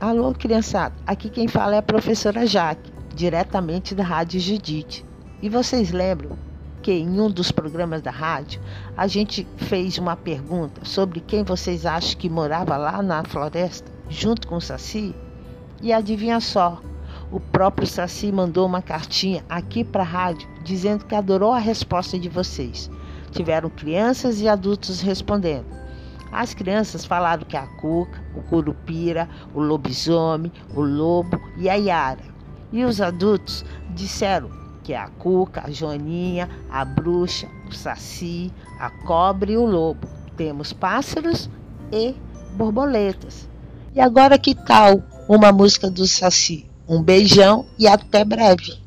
Alô, criançada. Aqui quem fala é a professora Jaque, diretamente da Rádio Judite. E vocês lembram que em um dos programas da rádio a gente fez uma pergunta sobre quem vocês acham que morava lá na floresta junto com o Saci? E adivinha só, o próprio Saci mandou uma cartinha aqui para a rádio dizendo que adorou a resposta de vocês. Tiveram crianças e adultos respondendo. As crianças falaram que a cuca, o curupira, o lobisomem, o lobo e a Yara. E os adultos disseram que a cuca, a joaninha, a bruxa, o saci, a cobra e o lobo. Temos pássaros e borboletas. E agora que tal uma música do saci? Um beijão e até breve.